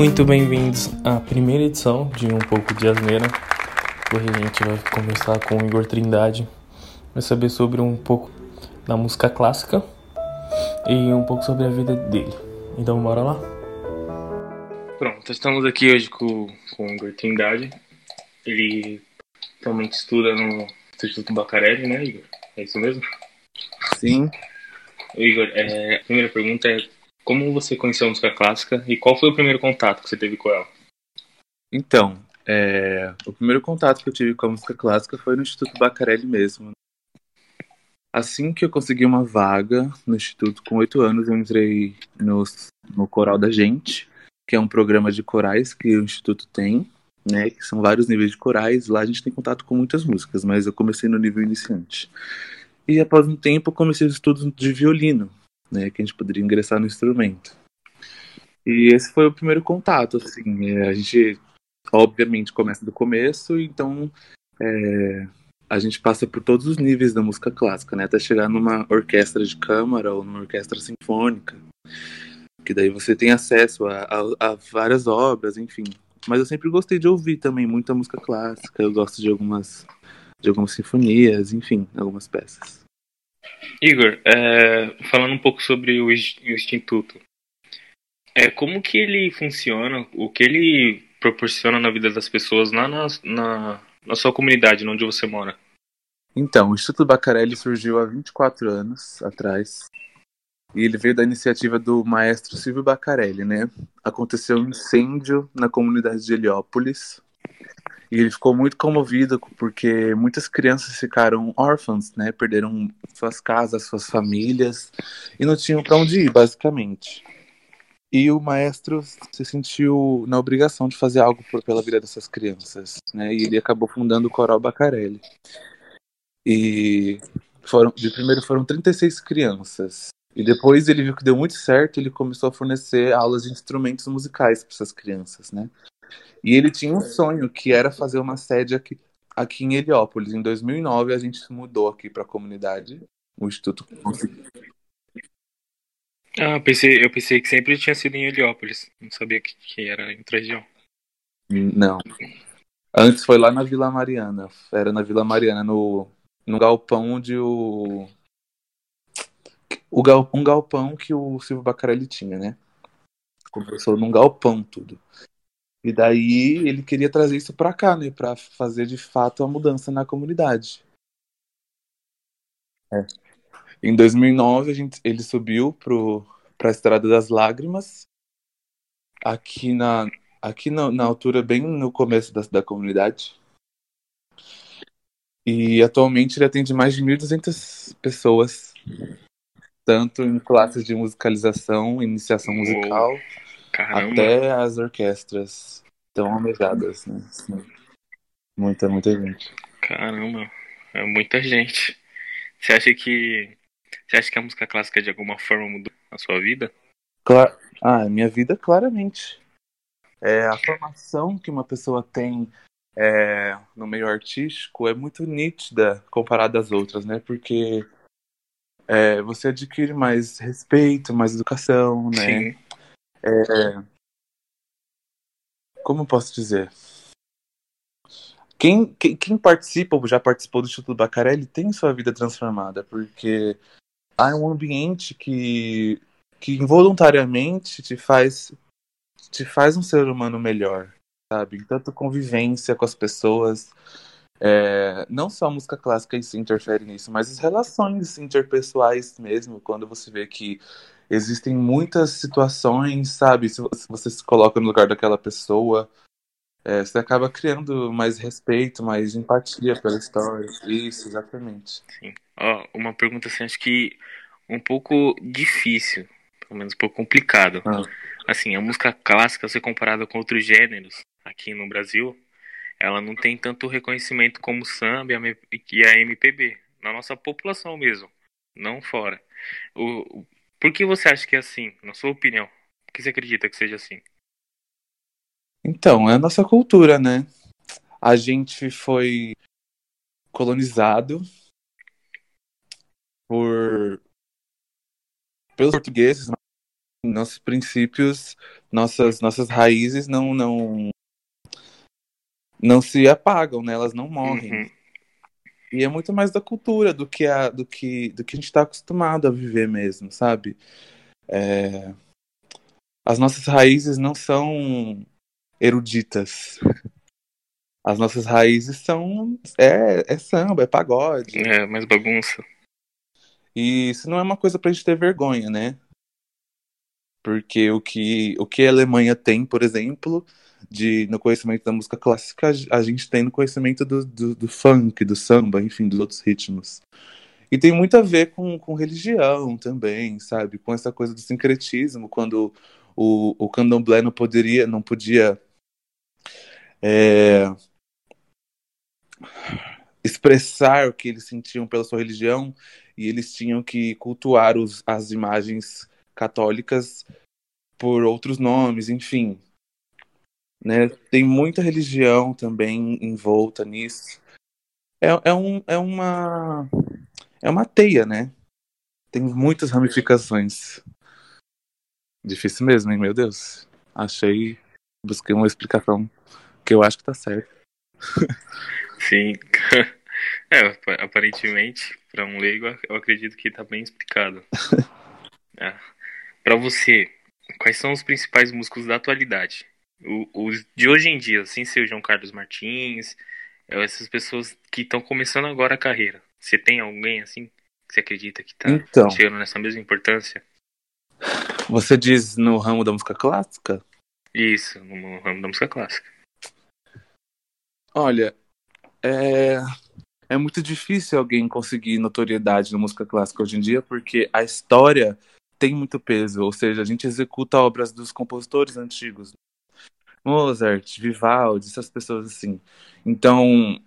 Muito bem-vindos à primeira edição de Um Pouco de Asneira. Hoje a gente vai conversar com o Igor Trindade, vai saber sobre um pouco da música clássica e um pouco sobre a vida dele. Então bora lá? Pronto, estamos aqui hoje com, com o Igor Trindade. Ele atualmente estuda no Instituto Bacarelli, né, Igor? É isso mesmo? Sim. Igor, é, a primeira pergunta é como você conheceu a música clássica e qual foi o primeiro contato que você teve com ela? Então, é, o primeiro contato que eu tive com a música clássica foi no Instituto Bacarelli mesmo. Assim que eu consegui uma vaga no Instituto, com oito anos, eu entrei no, no Coral da Gente, que é um programa de corais que o Instituto tem, né? Que são vários níveis de corais. Lá a gente tem contato com muitas músicas, mas eu comecei no nível iniciante. E após um tempo, comecei os estudos de violino, né? Que a gente poderia ingressar no instrumento. E esse foi o primeiro contato, assim. É, a gente, obviamente, começa do começo, então é, a gente passa por todos os níveis da música clássica, né? Até chegar numa orquestra de câmara ou numa orquestra sinfônica, que daí você tem acesso a, a, a várias obras, enfim. Mas eu sempre gostei de ouvir também muita música clássica. Eu gosto de algumas de algumas sinfonias, enfim, algumas peças. Igor, é, falando um pouco sobre o Instituto, é, como que ele funciona, o que ele proporciona na vida das pessoas lá na, na, na sua comunidade, onde você mora? Então, o Instituto Bacarelli surgiu há 24 anos atrás e ele veio da iniciativa do maestro Silvio Bacarelli, né? Aconteceu um incêndio na comunidade de Heliópolis e ele ficou muito comovido porque muitas crianças ficaram órfãs, né? Perderam suas casas, suas famílias e não tinham para onde ir, basicamente. E o maestro se sentiu na obrigação de fazer algo por, pela vida dessas crianças, né? E ele acabou fundando o Coral Bacarelli. E foram, de primeiro foram 36 crianças. E depois ele viu que deu muito certo, ele começou a fornecer aulas de instrumentos musicais para essas crianças, né? E ele tinha um sonho que era fazer uma sede aqui, aqui em Heliópolis. Em 2009 a gente se mudou aqui para a comunidade, o Instituto. Ah, eu pensei, eu pensei que sempre tinha sido em Heliópolis. Não sabia que, que era em região. Não. Antes foi lá na Vila Mariana. Era na Vila Mariana, no, no galpão onde o. o gal, um galpão que o Silvio Bacarelli tinha, né? Começou num galpão tudo. E daí ele queria trazer isso para cá, né, para fazer de fato a mudança na comunidade. É. Em 2009 a gente, ele subiu para a Estrada das Lágrimas, aqui na aqui na, na altura bem no começo da, da comunidade. E atualmente ele atende mais de 1.200 pessoas, tanto em classes de musicalização, iniciação musical, Caramba. até as orquestras tão almejadas, né? Muita, muita gente. Caramba, é muita gente. Você acha que você acha que a música clássica de alguma forma mudou a sua vida? Claro. Ah, minha vida claramente. É, a formação que uma pessoa tem é, no meio artístico é muito nítida comparada às outras, né? Porque é, você adquire mais respeito, mais educação, né? Sim. É, como posso dizer? Quem, quem, quem participa ou já participou do Instituto Bacarelli tem sua vida transformada, porque há um ambiente que, que involuntariamente te faz, te faz um ser humano melhor, sabe? Tanto convivência com as pessoas, é, não só a música clássica isso interfere nisso, mas as relações interpessoais mesmo, quando você vê que existem muitas situações, sabe? Se você se coloca no lugar daquela pessoa, é, você acaba criando mais respeito, mais empatia pela história. Isso, exatamente. Sim. Ó, uma pergunta assim, acho que um pouco difícil, pelo menos um pouco complicado. Ah. Assim, a música clássica, se comparada com outros gêneros aqui no Brasil, ela não tem tanto reconhecimento como o samba e a MPB, na nossa população mesmo, não fora. O, por que você acha que é assim, na sua opinião? Por que você acredita que seja assim? Então, é a nossa cultura, né? A gente foi colonizado por pelos portugueses, nossos princípios, nossas nossas raízes não não não se apagam, né? Elas não morrem. Uhum. E é muito mais da cultura do que a do que do que a gente está acostumado a viver mesmo, sabe? É... As nossas raízes não são eruditas. As nossas raízes são. É, é samba, é pagode. É, mais bagunça. E isso não é uma coisa pra gente ter vergonha, né? Porque o que, o que a Alemanha tem, por exemplo, de, no conhecimento da música clássica, a gente tem no conhecimento do, do, do funk, do samba, enfim, dos outros ritmos. E tem muito a ver com, com religião também, sabe? Com essa coisa do sincretismo, quando o, o candomblé não poderia, não podia é, expressar o que eles sentiam pela sua religião e eles tinham que cultuar os, as imagens católicas por outros nomes, enfim. Né? Tem muita religião também envolta nisso. É, é, um, é, uma, é uma teia, né? Tem muitas ramificações. Difícil mesmo, hein? Meu Deus. Achei. Busquei uma explicação que eu acho que tá certo. Sim. É, aparentemente, para um leigo, eu acredito que tá bem explicado. É. Para você, quais são os principais músicos da atualidade? Os de hoje em dia, ser o João Carlos Martins, é, essas pessoas que estão começando agora a carreira. Você tem alguém assim que você acredita que tá então, chegando nessa mesma importância? Você diz no ramo da música clássica? Isso, no ramo da música clássica. Olha, é, é muito difícil alguém conseguir notoriedade na música clássica hoje em dia, porque a história tem muito peso, ou seja, a gente executa obras dos compositores antigos. Mozart, Vivaldi, essas pessoas assim. Então,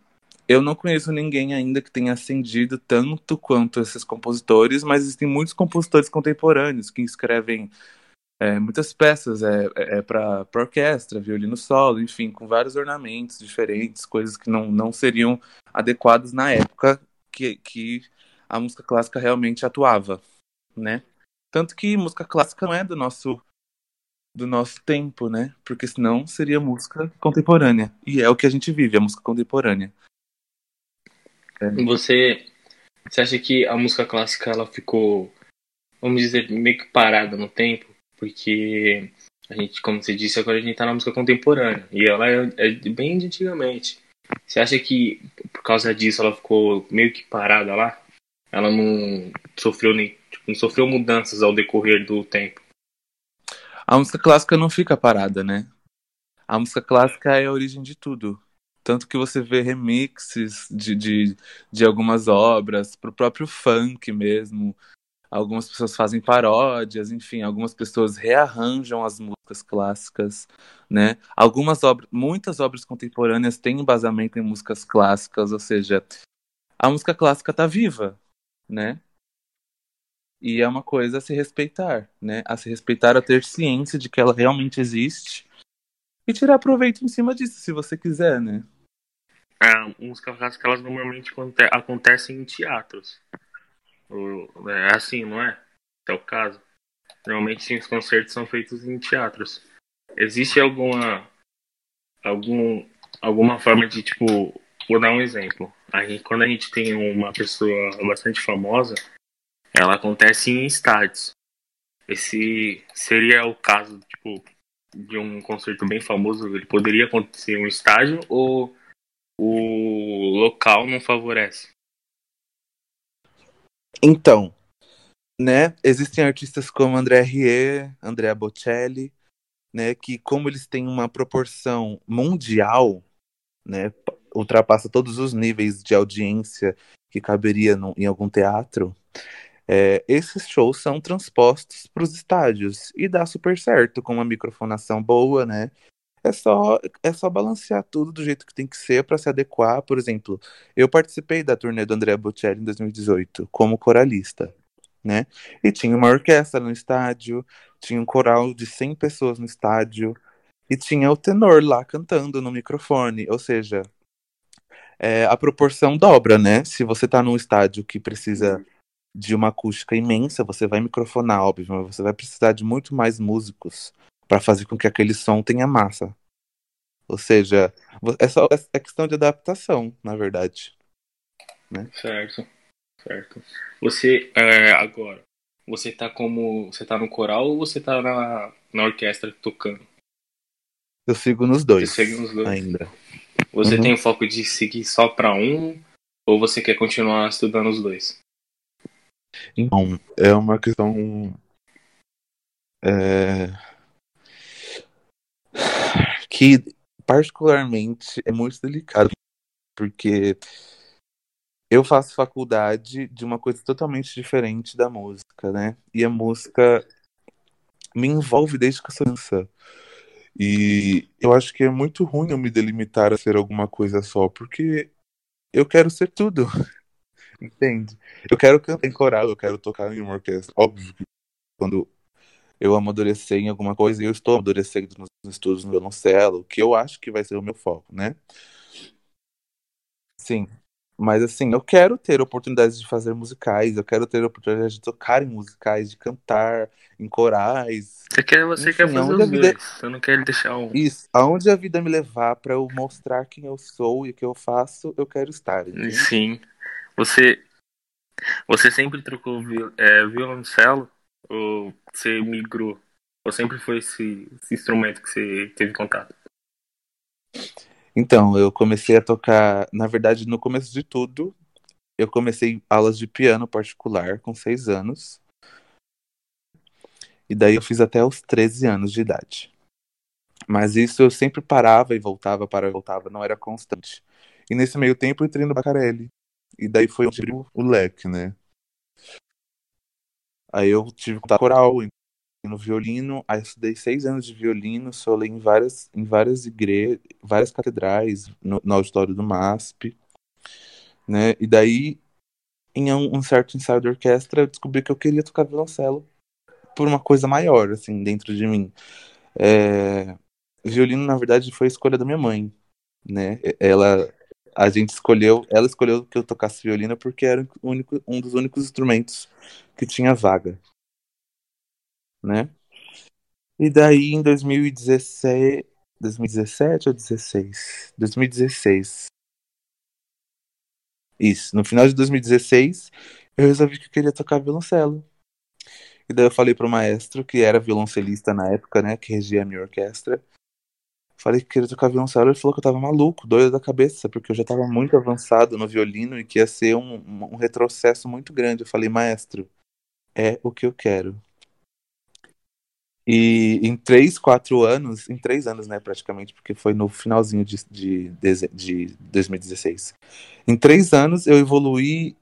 eu não conheço ninguém ainda que tenha ascendido tanto quanto esses compositores, mas existem muitos compositores contemporâneos que escrevem é, muitas peças é, é, é para orquestra, violino solo, enfim, com vários ornamentos diferentes, coisas que não, não seriam adequadas na época que, que a música clássica realmente atuava, né? Tanto que música clássica não é do nosso do nosso tempo, né? Porque senão seria música contemporânea. E é o que a gente vive, a música contemporânea. É. Você, você acha que a música clássica ela ficou, vamos dizer, meio que parada no tempo? Porque a gente, como você disse, agora a gente tá na música contemporânea. E ela é, é bem de antigamente. Você acha que por causa disso ela ficou meio que parada lá? Ela não sofreu nem tipo, não sofreu mudanças ao decorrer do tempo? A música clássica não fica parada, né? A música clássica é a origem de tudo. Tanto que você vê remixes de, de, de algumas obras, pro próprio funk mesmo algumas pessoas fazem paródias, enfim, algumas pessoas rearranjam as músicas clássicas, né? Algumas obras, muitas obras contemporâneas têm embasamento em músicas clássicas, ou seja, a música clássica está viva, né? E é uma coisa a se respeitar, né? A se respeitar, a ter ciência de que ela realmente existe e tirar proveito em cima disso, se você quiser, né? A música clássica, elas normalmente acontecem em teatros. É assim, não é? É o caso. Normalmente sim, os concertos são feitos em teatros. Existe alguma algum alguma forma de tipo, vou dar um exemplo. A gente, quando a gente tem uma pessoa bastante famosa, ela acontece em estádios. Esse seria o caso, tipo, de um concerto bem famoso, ele poderia acontecer em um estádio ou o local não favorece? Então, né, existem artistas como André Rie, Andrea Bocelli, né, que como eles têm uma proporção mundial, né, ultrapassa todos os níveis de audiência que caberia no, em algum teatro, é, esses shows são transpostos para os estádios e dá super certo com uma microfonação boa, né? É só, é só balancear tudo do jeito que tem que ser para se adequar. Por exemplo, eu participei da turnê do André Bocelli em 2018 como coralista, né? E tinha uma orquestra no estádio, tinha um coral de 100 pessoas no estádio e tinha o tenor lá cantando no microfone, ou seja, é, a proporção dobra, né? Se você tá num estádio que precisa de uma acústica imensa, você vai microfonar, óbvio, mas você vai precisar de muito mais músicos para fazer com que aquele som tenha massa. Ou seja, é só é questão de adaptação, na verdade. Né? Certo, certo. Você é, agora, você tá como, você tá no coral ou você tá na, na orquestra tocando? Eu sigo nos dois. Você segue nos dois. Ainda. Você uhum. tem o foco de seguir só para um ou você quer continuar estudando os dois? Então, é uma questão. É... Que, particularmente, é muito delicado, porque eu faço faculdade de uma coisa totalmente diferente da música, né? E a música me envolve desde que eu sou criança. E eu acho que é muito ruim eu me delimitar a ser alguma coisa só, porque eu quero ser tudo. Entende? Eu quero cantar em coral, eu quero tocar em uma orquestra. Óbvio que quando eu amadurecer em alguma coisa, e eu estou amadurecendo nos estudos no violoncelo, que eu acho que vai ser o meu foco, né? Sim. Mas assim, eu quero ter oportunidades de fazer musicais, eu quero ter oportunidades de tocar em musicais, de cantar em corais. Você quer, você Enfim, quer fazer os vida... dois, você não quer deixar um. Isso, aonde a vida me levar para eu mostrar quem eu sou e o que eu faço, eu quero estar. Entende? Sim. Você, você sempre trocou é, violoncelo ou você migrou? Ou sempre foi esse, esse instrumento que você teve contato? Então, eu comecei a tocar, na verdade, no começo de tudo, eu comecei aulas de piano particular com seis anos. E daí eu fiz até os 13 anos de idade. Mas isso eu sempre parava e voltava, parava e voltava, não era constante. E nesse meio tempo eu entrei no Bacarelli. E daí foi onde abriu o leque, né? Aí eu tive contato coral, no violino, aí estudei seis anos de violino, solei em várias, em várias igrejas, várias catedrais, no, no, auditório do MASP, né? E daí, em um, um, certo ensaio de orquestra, eu descobri que eu queria tocar violoncelo por uma coisa maior, assim, dentro de mim. É... Violino, na verdade, foi a escolha da minha mãe, né? Ela, a gente escolheu, ela escolheu que eu tocasse violino porque era único, um dos únicos instrumentos que tinha vaga, né? E daí em 2017, 2017 ou 16? 2016. Isso, no final de 2016, eu resolvi que eu queria tocar violoncelo. E daí eu falei pro maestro, que era violoncelista na época, né, que regia a minha orquestra, Falei que queria tocar violoncelo, ele falou que eu tava maluco, doido da cabeça, porque eu já tava muito avançado no violino e que ia ser um, um retrocesso muito grande. Eu falei, maestro, é o que eu quero. E em três, quatro anos, em três anos, né, praticamente, porque foi no finalzinho de, de, de 2016. Em três anos eu evoluí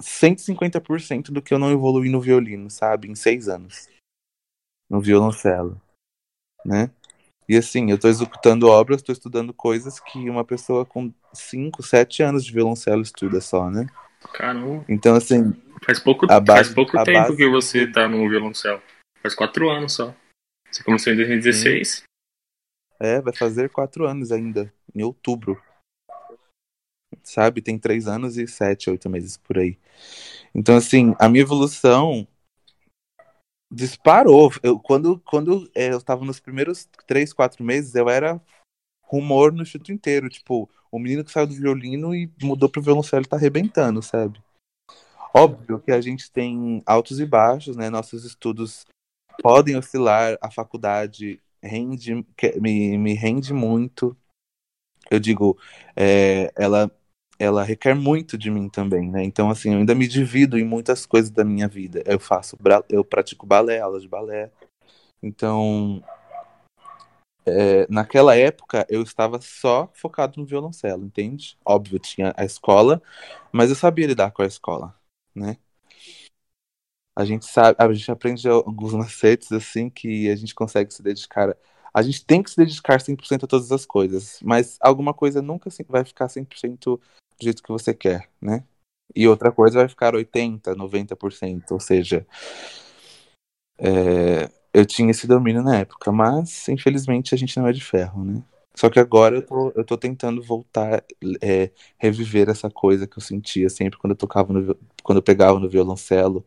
150% do que eu não evoluí no violino, sabe? Em seis anos. No violoncelo, né? E assim, eu estou executando obras, estou estudando coisas que uma pessoa com 5, 7 anos de violoncelo estuda só, né? Caramba. Então, assim. Faz pouco, base, faz pouco tempo base... que você está no violoncelo. Faz 4 anos só. Você começou em 2016. Sim. É, vai fazer 4 anos ainda, em outubro. Sabe? Tem 3 anos e 7, 8 meses por aí. Então, assim, a minha evolução disparou. Eu, quando quando é, eu estava nos primeiros três, quatro meses, eu era rumor no instituto inteiro. Tipo, o menino que saiu do violino e mudou pro violoncelo tá arrebentando, sabe? Óbvio que a gente tem altos e baixos, né? Nossos estudos podem oscilar, a faculdade rende, me, me rende muito. Eu digo, é, ela ela requer muito de mim também, né? Então, assim, eu ainda me divido em muitas coisas da minha vida. Eu faço, eu pratico balé, aulas de balé. Então, é, naquela época, eu estava só focado no violoncelo, entende? Óbvio, tinha a escola, mas eu sabia lidar com a escola, né? A gente sabe, a gente aprende alguns macetes, assim, que a gente consegue se dedicar a gente tem que se dedicar 100% a todas as coisas, mas alguma coisa nunca vai ficar 100% do jeito que você quer, né? E outra coisa vai ficar 80%, 90%. Ou seja, é, eu tinha esse domínio na época, mas infelizmente a gente não é de ferro, né? Só que agora eu tô, eu tô tentando voltar, é, reviver essa coisa que eu sentia sempre quando eu tocava no, quando eu pegava no violoncelo,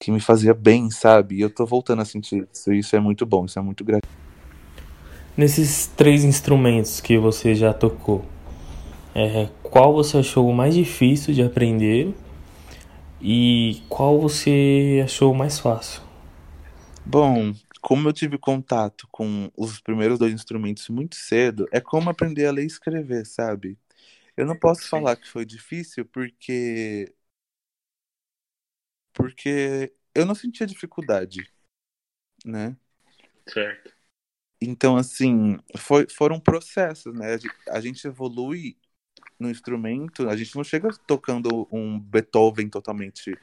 que me fazia bem, sabe? E eu tô voltando a sentir isso, e isso é muito bom, isso é muito gratificante. Nesses três instrumentos que você já tocou, é, qual você achou o mais difícil de aprender e qual você achou mais fácil? Bom, como eu tive contato com os primeiros dois instrumentos muito cedo, é como aprender a ler e escrever, sabe? Eu não posso Sim. falar que foi difícil porque porque eu não sentia dificuldade, né? Certo. Então, assim, foi, foram processos, né? A gente evolui no instrumento, a gente não chega tocando um Beethoven totalmente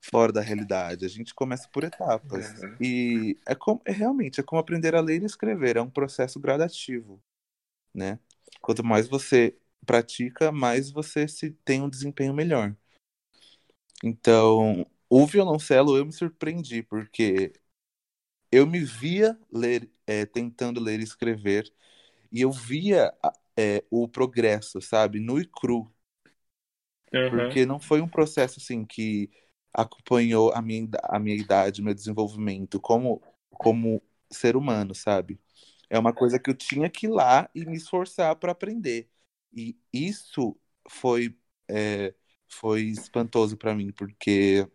fora da realidade. A gente começa por etapas. Uhum. E é como é realmente é como aprender a ler e escrever, é um processo gradativo, né? Quanto mais você pratica, mais você se tem um desempenho melhor. Então, o violoncelo eu me surpreendi porque eu me via ler, é, tentando ler e escrever e eu via é, o progresso, sabe, nu e cru. Uhum. Porque não foi um processo assim que acompanhou a minha, a minha idade, meu desenvolvimento como, como ser humano, sabe? É uma coisa que eu tinha que ir lá e me esforçar para aprender. E isso foi, é, foi espantoso para mim, porque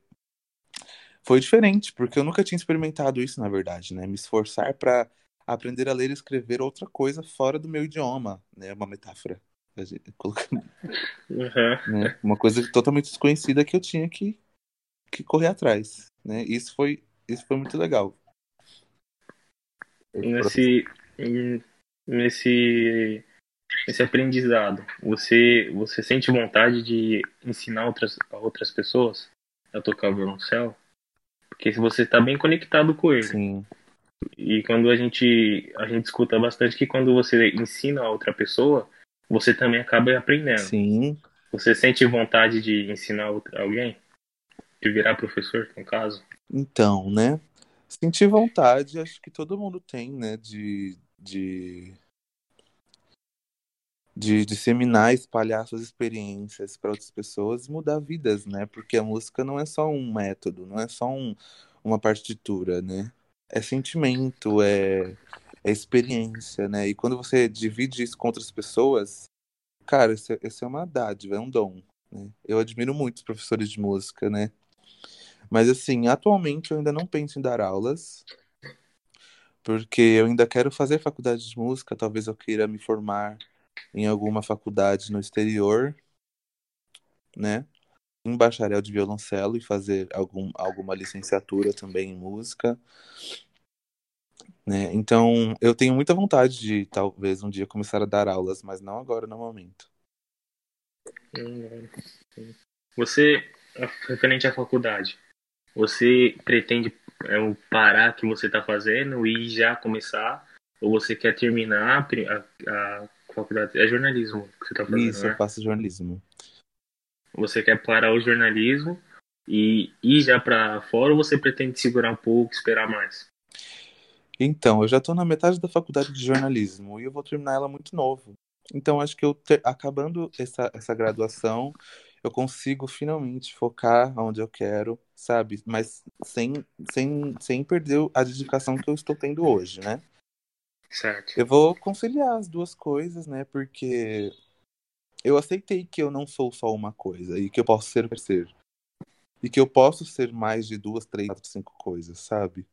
foi diferente, porque eu nunca tinha experimentado isso, na verdade, né? Me esforçar para aprender a ler e escrever outra coisa fora do meu idioma, né? Uma metáfora. Uhum. Né? Uma coisa totalmente desconhecida que eu tinha que que correr atrás, né? Isso foi isso foi muito legal. Nesse nesse nesse aprendizado, você você sente vontade de ensinar outras outras pessoas a tocar o violoncelo? Porque você está bem conectado com ele. Sim. E quando a gente a gente escuta bastante que quando você ensina a outra pessoa, você também acaba aprendendo. Sim. Você sente vontade de ensinar alguém? de virar professor, no caso? Então, né? Sentir vontade, acho que todo mundo tem, né? De, de, de disseminar, espalhar suas experiências para outras pessoas e mudar vidas, né? Porque a música não é só um método, não é só um, uma partitura, né? É sentimento, é, é experiência, né? E quando você divide isso com outras pessoas, cara, isso, isso é uma dádiva, é um dom. Né? Eu admiro muito os professores de música, né? Mas assim, atualmente eu ainda não penso em dar aulas, porque eu ainda quero fazer faculdade de música, talvez eu queira me formar em alguma faculdade no exterior, né? Em bacharel de violoncelo e fazer algum, alguma licenciatura também em música. Né? Então, eu tenho muita vontade de talvez um dia começar a dar aulas, mas não agora no momento. Você, referente à faculdade, você pretende é, parar o que você está fazendo e já começar? Ou você quer terminar a, a faculdade? É jornalismo que você está fazendo, Isso, né? eu faço jornalismo. Você quer parar o jornalismo e ir já para fora ou você pretende segurar um pouco, esperar mais? Então, eu já estou na metade da faculdade de jornalismo e eu vou terminar ela muito novo. Então, acho que eu ter, acabando essa, essa graduação, eu consigo finalmente focar onde eu quero, sabe? Mas sem, sem, sem perder a dedicação que eu estou tendo hoje, né? Certo. Eu vou conciliar as duas coisas, né? Porque eu aceitei que eu não sou só uma coisa e que eu posso ser ser. E que eu posso ser mais de duas, três, quatro, cinco coisas, sabe?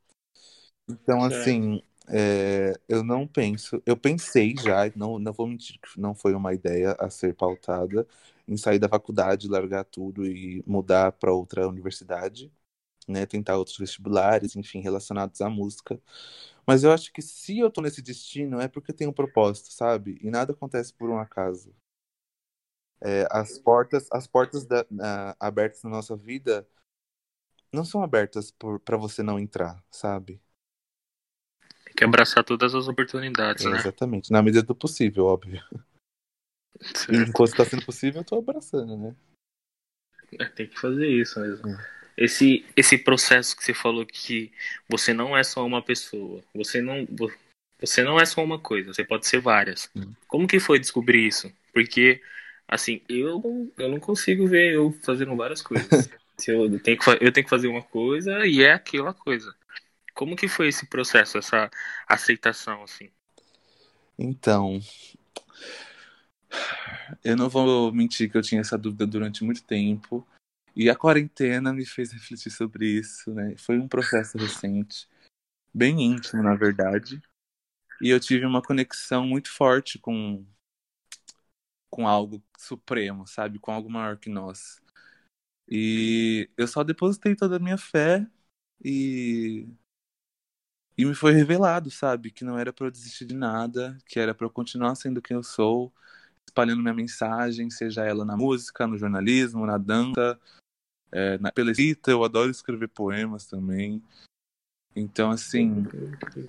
Então, assim, é, eu não penso. Eu pensei já, não, não vou mentir que não foi uma ideia a ser pautada, em sair da faculdade, largar tudo e mudar para outra universidade, né? Tentar outros vestibulares, enfim, relacionados à música. Mas eu acho que se eu tô nesse destino é porque tem um propósito, sabe? E nada acontece por um acaso. É, as portas, as portas da, abertas na nossa vida não são abertas para você não entrar, sabe? Tem que abraçar todas as oportunidades, é, né? Exatamente, na medida do possível, óbvio. Certo. Enquanto está sendo possível, eu tô abraçando, né? É, tem que fazer isso mesmo. É. Esse, esse processo que você falou que você não é só uma pessoa, você não você não é só uma coisa, você pode ser várias. Como que foi descobrir isso? Porque, assim, eu, eu não consigo ver eu fazendo várias coisas. Se eu, tenho que, eu tenho que fazer uma coisa e é aquela coisa. Como que foi esse processo, essa aceitação, assim? Então, eu não vou mentir que eu tinha essa dúvida durante muito tempo. E a quarentena me fez refletir sobre isso, né? Foi um processo recente, bem íntimo, na verdade. E eu tive uma conexão muito forte com com algo supremo, sabe? Com algo maior que nós. E eu só depositei toda a minha fé e e me foi revelado, sabe, que não era para eu desistir de nada, que era para eu continuar sendo quem eu sou, espalhando minha mensagem, seja ela na música, no jornalismo, na dança, é, na, pela escrita. Eu adoro escrever poemas também. Então, assim,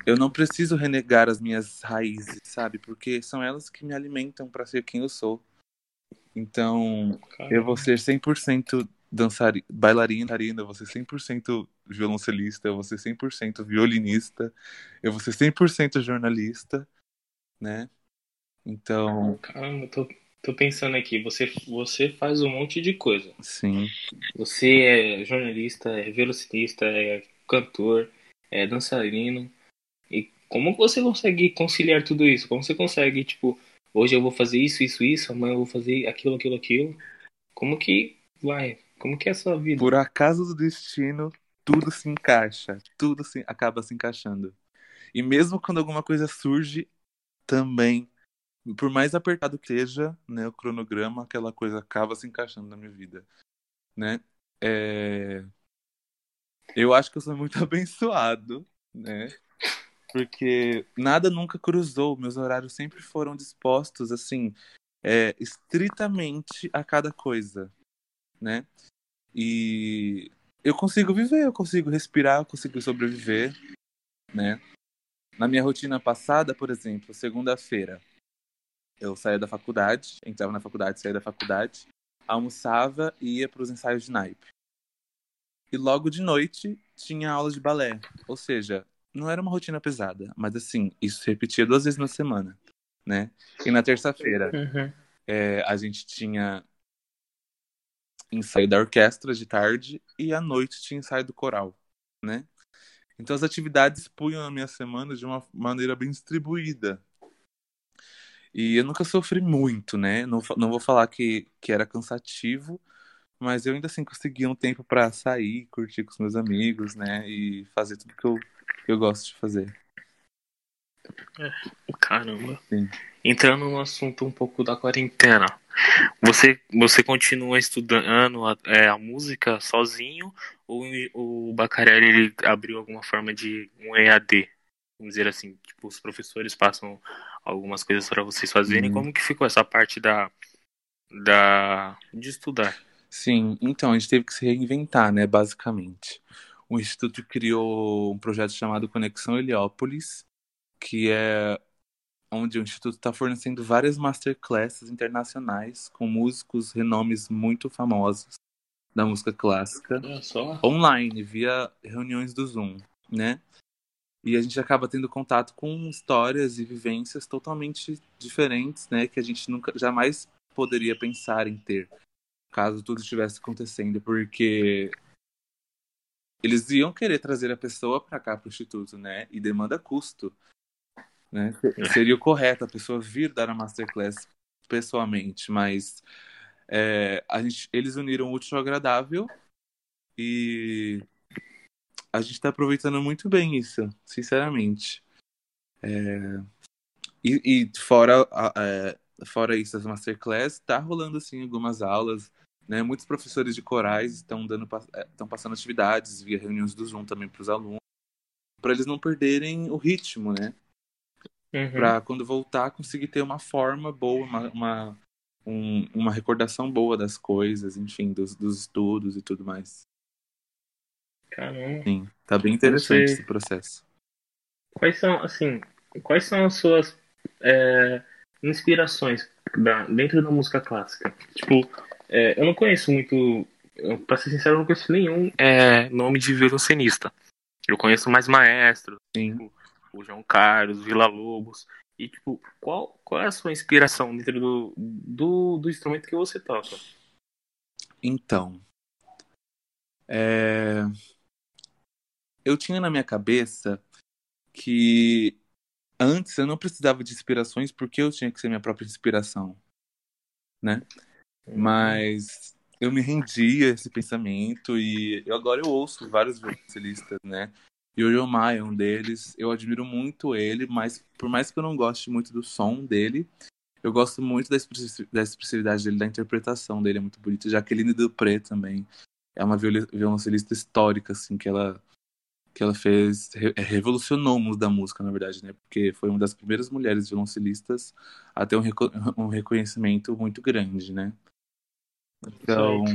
eu não preciso renegar as minhas raízes, sabe? Porque são elas que me alimentam para ser quem eu sou. Então, Caramba. eu vou ser 100% dançarina, bailarina, eu vou ser 100% violoncelista, eu vou ser 100% violinista, eu vou ser 100% jornalista, né? Então. Caramba, tô, tô pensando aqui, você, você faz um monte de coisa. Sim. Você é jornalista, é velocinista, é cantor, é dançarino. E como você consegue conciliar tudo isso? Como você consegue, tipo, hoje eu vou fazer isso, isso, isso, amanhã eu vou fazer aquilo, aquilo, aquilo? Como que vai? Como que é a sua vida? Por acaso do destino, tudo se encaixa, tudo se, acaba se encaixando. E mesmo quando alguma coisa surge, também por mais apertado que seja, né, o cronograma, aquela coisa acaba se encaixando na minha vida, né? É... Eu acho que eu sou muito abençoado, né? Porque nada nunca cruzou, meus horários sempre foram dispostos, assim, é, estritamente a cada coisa, né? E eu consigo viver, eu consigo respirar, eu consigo sobreviver, né? Na minha rotina passada, por exemplo, segunda-feira, eu saía da faculdade, entrava na faculdade, saía da faculdade, almoçava e ia para os ensaios de naipe. E logo de noite tinha aula de balé. Ou seja, não era uma rotina pesada, mas assim, isso se repetia duas vezes na semana, né? E na terça-feira uhum. é, a gente tinha ensaio da orquestra de tarde e à noite tinha ensaio do coral, né? Então as atividades punham a minha semana de uma maneira bem distribuída, e eu nunca sofri muito, né? Não, não vou falar que, que era cansativo, mas eu ainda assim conseguia um tempo para sair, curtir com os meus amigos, né? E fazer tudo que eu, que eu gosto de fazer. É, caramba. Sim. Entrando no assunto um pouco da quarentena, você, você continua estudando a, é, a música sozinho ou o Bacarelli ele abriu alguma forma de um EAD? Vamos dizer assim, tipo, os professores passam algumas coisas para vocês fazerem. Uhum. Como que ficou essa parte da, da de estudar? Sim, então a gente teve que se reinventar, né, basicamente. O instituto criou um projeto chamado Conexão Heliópolis, que é onde o instituto está fornecendo várias masterclasses internacionais com músicos renomes muito famosos da música clássica, online via reuniões do Zoom, né? e a gente acaba tendo contato com histórias e vivências totalmente diferentes, né, que a gente nunca jamais poderia pensar em ter caso tudo estivesse acontecendo, porque eles iam querer trazer a pessoa para cá para o instituto, né, e demanda custo, né? É. Seria o correto a pessoa vir dar a masterclass pessoalmente, mas é, a gente, eles uniram o útil ao agradável e a gente está aproveitando muito bem isso, sinceramente. É... E, e, fora, é, fora isso, as masterclass, tá rolando assim algumas aulas, né? Muitos professores de corais estão dando estão é, passando atividades via reuniões do Zoom também para os alunos, para eles não perderem o ritmo, né? Uhum. Para quando voltar conseguir ter uma forma boa, uma, uma, um, uma recordação boa das coisas, enfim, dos, dos estudos e tudo mais. Caramba. Sim, tá bem interessante Você... esse processo. Quais são, assim, quais são as suas é, inspirações da, dentro da música clássica? Tipo, é, eu não conheço muito, pra ser sincero, eu não conheço nenhum é, nome de violoncenista. Eu conheço mais maestro. Sim. Tipo, o João Carlos, Vila Lobos. E, tipo, qual, qual é a sua inspiração dentro do, do, do instrumento que você toca? Então, é... eu tinha na minha cabeça que antes eu não precisava de inspirações porque eu tinha que ser minha própria inspiração, né? Uhum. Mas eu me rendi a esse pensamento e eu, agora eu ouço vários violoncelistas, né? E o Yomai é um deles. Eu admiro muito ele, mas por mais que eu não goste muito do som dele, eu gosto muito da, expressividade dele, da interpretação dele, é muito bonito. Jaqueline Dupré também é uma violoncelista histórica, assim, que ela que ela fez, é, revolucionou o mundo da música, na verdade, né? Porque foi uma das primeiras mulheres violoncelistas a ter um, um reconhecimento muito grande, né? Então,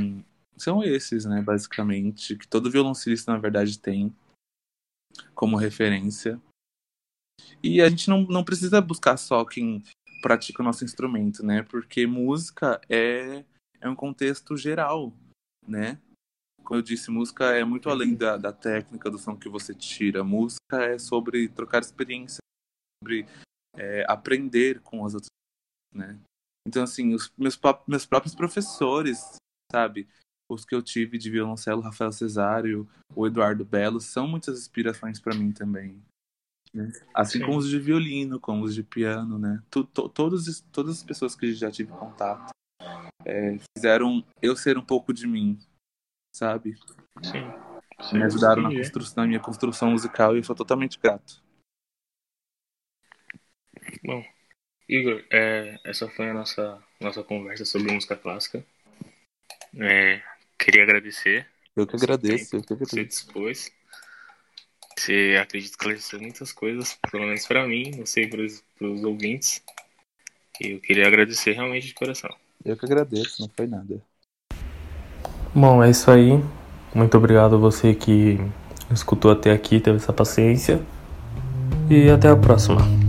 são esses, né, basicamente, que todo violoncelista, na verdade, tem como referência. E a gente não, não precisa buscar só quem pratica o nosso instrumento, né? Porque música é, é um contexto geral, né? Como eu disse, música é muito além da, da técnica do som que você tira. Música é sobre trocar experiência, sobre é, aprender com as outras, né? Então, assim, os meus, meus próprios professores, sabe? Os que eu tive de violoncelo, Rafael Cesário, o Eduardo Belo, são muitas inspirações para mim também. Né? Assim Sim. como os de violino, como os de piano, né? Tu, to, todos, todas as pessoas que já tive contato é, fizeram eu ser um pouco de mim, sabe? Sim. Sim, Me ajudaram na, construção, na minha construção musical e eu sou totalmente grato. Bom, Igor, é, essa foi a nossa, nossa conversa sobre música clássica. É, queria agradecer. Eu que agradeço, eu que agradeço. Você dispôs. Você acredita que esclareceu muitas coisas, pelo menos para mim, não sei para os ouvintes. E eu queria agradecer realmente de coração. Eu que agradeço, não foi nada. Bom, é isso aí. Muito obrigado a você que escutou até aqui, teve essa paciência. E até a próxima.